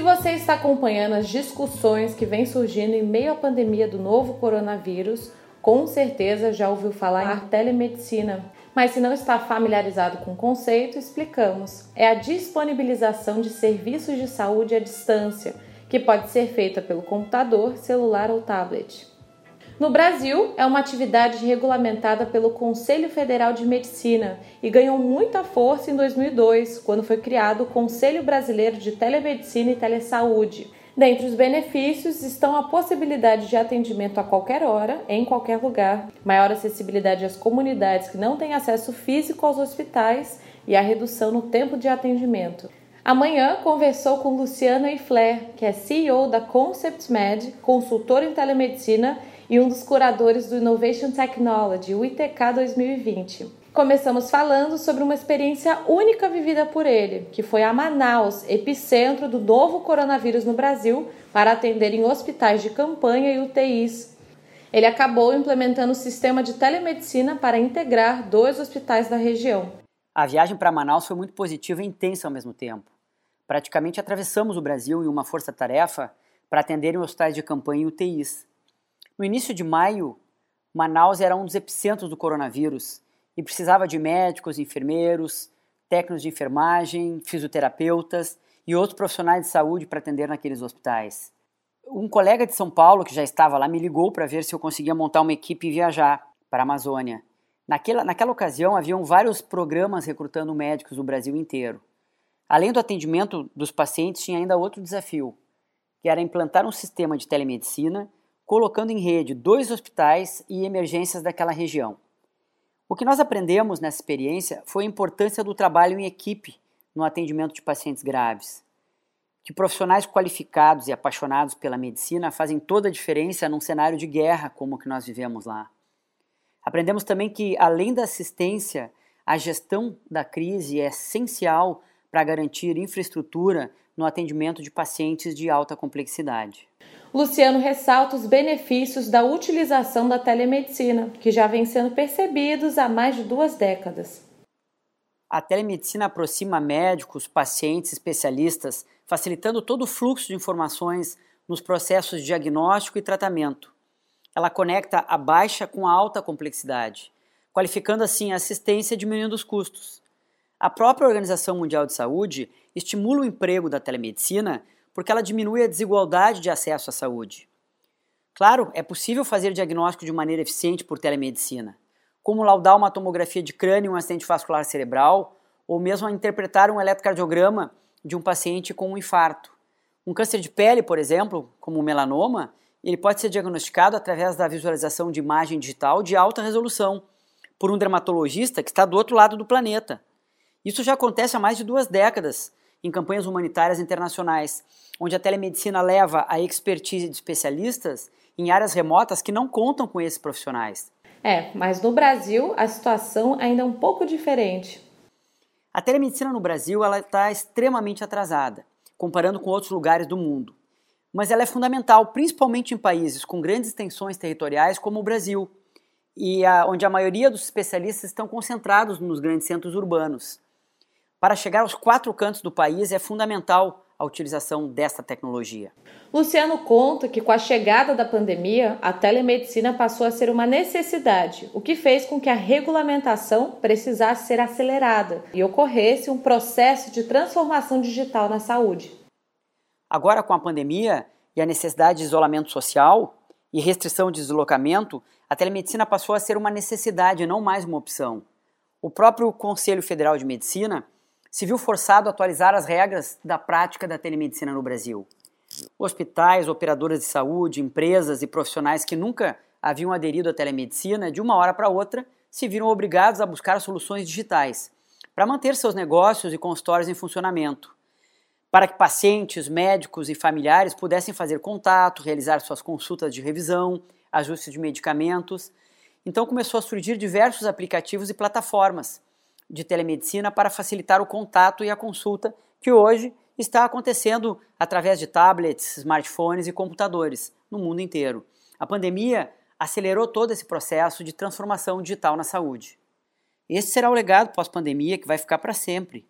Se você está acompanhando as discussões que vêm surgindo em meio à pandemia do novo coronavírus, com certeza já ouviu falar em telemedicina. Mas se não está familiarizado com o conceito, explicamos. É a disponibilização de serviços de saúde à distância, que pode ser feita pelo computador, celular ou tablet. No Brasil, é uma atividade regulamentada pelo Conselho Federal de Medicina e ganhou muita força em 2002, quando foi criado o Conselho Brasileiro de Telemedicina e Telesaúde Dentre os benefícios estão a possibilidade de atendimento a qualquer hora, em qualquer lugar, maior acessibilidade às comunidades que não têm acesso físico aos hospitais e a redução no tempo de atendimento. Amanhã conversou com Luciana Ifler, que é CEO da Concept Med, consultor em telemedicina e um dos curadores do Innovation Technology, o ITK 2020. Começamos falando sobre uma experiência única vivida por ele, que foi a Manaus, epicentro do novo coronavírus no Brasil, para atender em hospitais de campanha e UTIs. Ele acabou implementando o sistema de telemedicina para integrar dois hospitais da região. A viagem para Manaus foi muito positiva e intensa ao mesmo tempo. Praticamente atravessamos o Brasil em uma força-tarefa para atender em hospitais de campanha e UTIs. No início de maio, Manaus era um dos epicentros do coronavírus e precisava de médicos, enfermeiros, técnicos de enfermagem, fisioterapeutas e outros profissionais de saúde para atender naqueles hospitais. Um colega de São Paulo que já estava lá me ligou para ver se eu conseguia montar uma equipe e viajar para a Amazônia. Naquela, naquela ocasião, haviam vários programas recrutando médicos do Brasil inteiro. Além do atendimento dos pacientes, tinha ainda outro desafio, que era implantar um sistema de telemedicina, colocando em rede dois hospitais e emergências daquela região. O que nós aprendemos nessa experiência foi a importância do trabalho em equipe no atendimento de pacientes graves. Que profissionais qualificados e apaixonados pela medicina fazem toda a diferença num cenário de guerra como o que nós vivemos lá. Aprendemos também que, além da assistência, a gestão da crise é essencial para garantir infraestrutura no atendimento de pacientes de alta complexidade. Luciano ressalta os benefícios da utilização da telemedicina, que já vem sendo percebidos há mais de duas décadas. A telemedicina aproxima médicos, pacientes, especialistas, facilitando todo o fluxo de informações nos processos de diagnóstico e tratamento. Ela conecta a baixa com a alta complexidade, qualificando assim a assistência e diminuindo os custos. A própria Organização Mundial de Saúde estimula o emprego da telemedicina porque ela diminui a desigualdade de acesso à saúde. Claro, é possível fazer diagnóstico de maneira eficiente por telemedicina, como laudar uma tomografia de crânio em um acidente vascular cerebral, ou mesmo interpretar um eletrocardiograma de um paciente com um infarto. Um câncer de pele, por exemplo, como o melanoma, ele pode ser diagnosticado através da visualização de imagem digital de alta resolução por um dermatologista que está do outro lado do planeta. Isso já acontece há mais de duas décadas em campanhas humanitárias internacionais, onde a telemedicina leva a expertise de especialistas em áreas remotas que não contam com esses profissionais. É, mas no Brasil a situação ainda é um pouco diferente. A telemedicina no Brasil ela está extremamente atrasada, comparando com outros lugares do mundo. Mas ela é fundamental, principalmente em países com grandes extensões territoriais como o Brasil, e a, onde a maioria dos especialistas estão concentrados nos grandes centros urbanos. Para chegar aos quatro cantos do país é fundamental a utilização dessa tecnologia. Luciano conta que com a chegada da pandemia, a telemedicina passou a ser uma necessidade, o que fez com que a regulamentação precisasse ser acelerada e ocorresse um processo de transformação digital na saúde. Agora, com a pandemia e a necessidade de isolamento social e restrição de deslocamento, a telemedicina passou a ser uma necessidade, não mais uma opção. O próprio Conselho Federal de Medicina se viu forçado a atualizar as regras da prática da telemedicina no Brasil. Hospitais, operadoras de saúde, empresas e profissionais que nunca haviam aderido à telemedicina, de uma hora para outra, se viram obrigados a buscar soluções digitais para manter seus negócios e consultórios em funcionamento, para que pacientes, médicos e familiares pudessem fazer contato, realizar suas consultas de revisão, ajustes de medicamentos. Então começou a surgir diversos aplicativos e plataformas de telemedicina para facilitar o contato e a consulta que hoje está acontecendo através de tablets, smartphones e computadores no mundo inteiro. A pandemia acelerou todo esse processo de transformação digital na saúde. Esse será o legado pós-pandemia que vai ficar para sempre.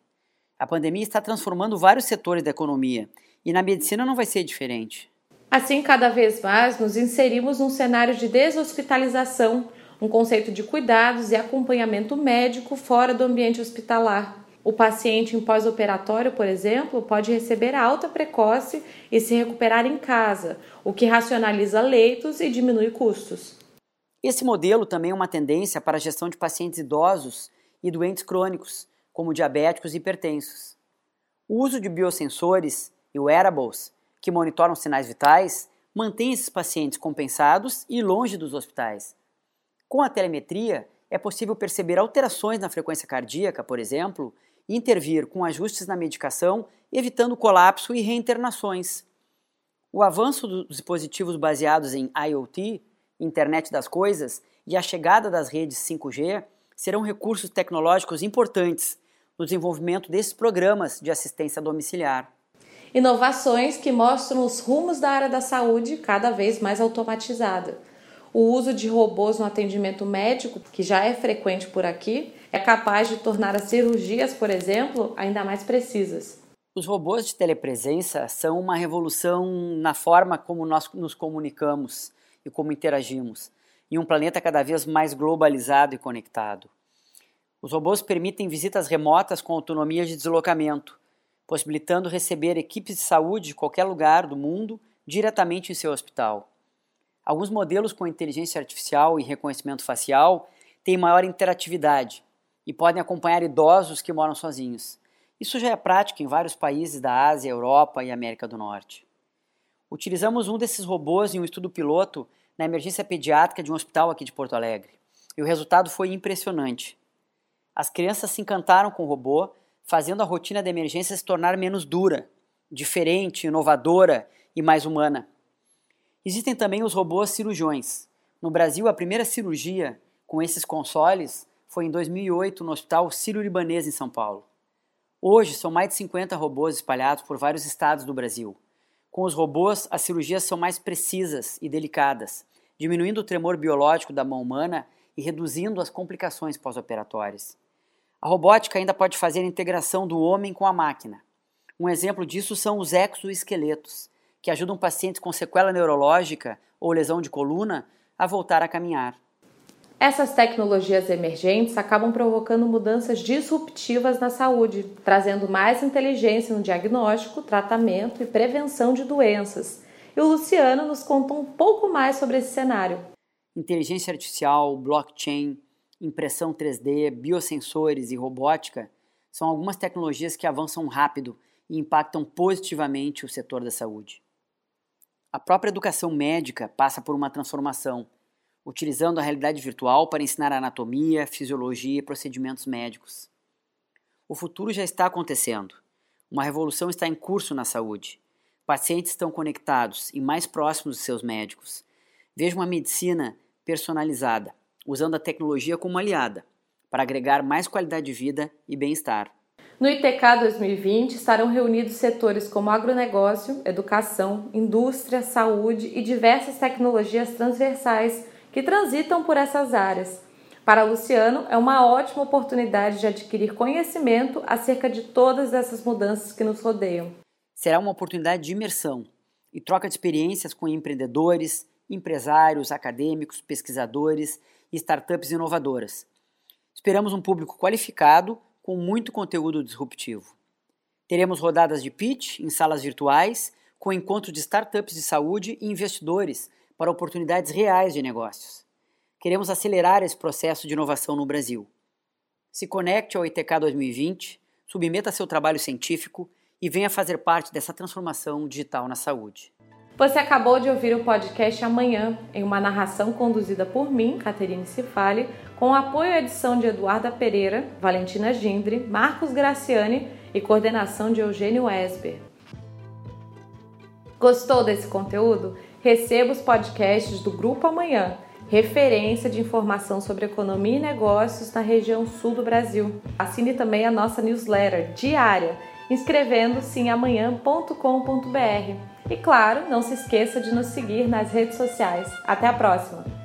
A pandemia está transformando vários setores da economia E na medicina não vai ser diferente. Assim, cada vez mais nos inserimos num cenário de deshospitalização, um conceito de cuidados e acompanhamento médico fora do ambiente hospitalar. O paciente em pós-operatório, por exemplo, pode receber alta precoce e se recuperar em casa, o que racionaliza leitos e diminui custos. Esse modelo também é uma tendência para a gestão de pacientes idosos e doentes crônicos, como diabéticos e hipertensos. O uso de biosensores e wearables, que monitoram sinais vitais, mantém esses pacientes compensados e longe dos hospitais. Com a telemetria, é possível perceber alterações na frequência cardíaca, por exemplo, e intervir com ajustes na medicação, evitando colapso e reinternações. O avanço dos dispositivos baseados em IoT, Internet das Coisas, e a chegada das redes 5G serão recursos tecnológicos importantes no desenvolvimento desses programas de assistência domiciliar. Inovações que mostram os rumos da área da saúde cada vez mais automatizada. O uso de robôs no atendimento médico, que já é frequente por aqui, é capaz de tornar as cirurgias, por exemplo, ainda mais precisas. Os robôs de telepresença são uma revolução na forma como nós nos comunicamos e como interagimos, em um planeta cada vez mais globalizado e conectado. Os robôs permitem visitas remotas com autonomia de deslocamento, possibilitando receber equipes de saúde de qualquer lugar do mundo diretamente em seu hospital. Alguns modelos com inteligência artificial e reconhecimento facial têm maior interatividade, e podem acompanhar idosos que moram sozinhos. Isso já é prática em vários países da Ásia, Europa e América do Norte. Utilizamos um desses robôs em um estudo piloto na emergência pediátrica de um hospital aqui de Porto Alegre. E o resultado foi impressionante. As crianças se encantaram com o robô, fazendo a rotina de emergência se tornar menos dura, diferente, inovadora e mais humana. Existem também os robôs cirurgiões. No Brasil, a primeira cirurgia com esses consoles foi em 2008 no Hospital Sírio-Libanês, em São Paulo. Hoje, são mais de 50 robôs espalhados por vários estados do Brasil. Com os robôs, as cirurgias são mais precisas e delicadas, diminuindo o tremor biológico da mão humana e reduzindo as complicações pós-operatórias. A robótica ainda pode fazer a integração do homem com a máquina. Um exemplo disso são os exoesqueletos, que ajudam pacientes com sequela neurológica ou lesão de coluna a voltar a caminhar. Essas tecnologias emergentes acabam provocando mudanças disruptivas na saúde, trazendo mais inteligência no diagnóstico, tratamento e prevenção de doenças. E o Luciano nos conta um pouco mais sobre esse cenário. Inteligência artificial, blockchain, impressão 3D, biosensores e robótica são algumas tecnologias que avançam rápido e impactam positivamente o setor da saúde. A própria educação médica passa por uma transformação utilizando a realidade virtual para ensinar anatomia, fisiologia e procedimentos médicos. O futuro já está acontecendo. Uma revolução está em curso na saúde. Pacientes estão conectados e mais próximos de seus médicos. Veja uma medicina personalizada, usando a tecnologia como aliada, para agregar mais qualidade de vida e bem-estar. No ITK 2020 estarão reunidos setores como agronegócio, educação, indústria, saúde e diversas tecnologias transversais que transitam por essas áreas. Para Luciano, é uma ótima oportunidade de adquirir conhecimento acerca de todas essas mudanças que nos rodeiam. Será uma oportunidade de imersão e troca de experiências com empreendedores, empresários, acadêmicos, pesquisadores e startups inovadoras. Esperamos um público qualificado com muito conteúdo disruptivo. Teremos rodadas de pitch em salas virtuais, com encontros de startups de saúde e investidores para oportunidades reais de negócios. Queremos acelerar esse processo de inovação no Brasil. Se conecte ao ITK 2020, submeta seu trabalho científico e venha fazer parte dessa transformação digital na saúde. Você acabou de ouvir o podcast Amanhã, em uma narração conduzida por mim, Caterine Cifali, com apoio à edição de Eduarda Pereira, Valentina Gindre, Marcos Graciani e coordenação de Eugênio Esber. Gostou desse conteúdo? Receba os podcasts do Grupo Amanhã, referência de informação sobre economia e negócios na região sul do Brasil. Assine também a nossa newsletter diária, inscrevendo-se em amanhã.com.br. E claro, não se esqueça de nos seguir nas redes sociais. Até a próxima!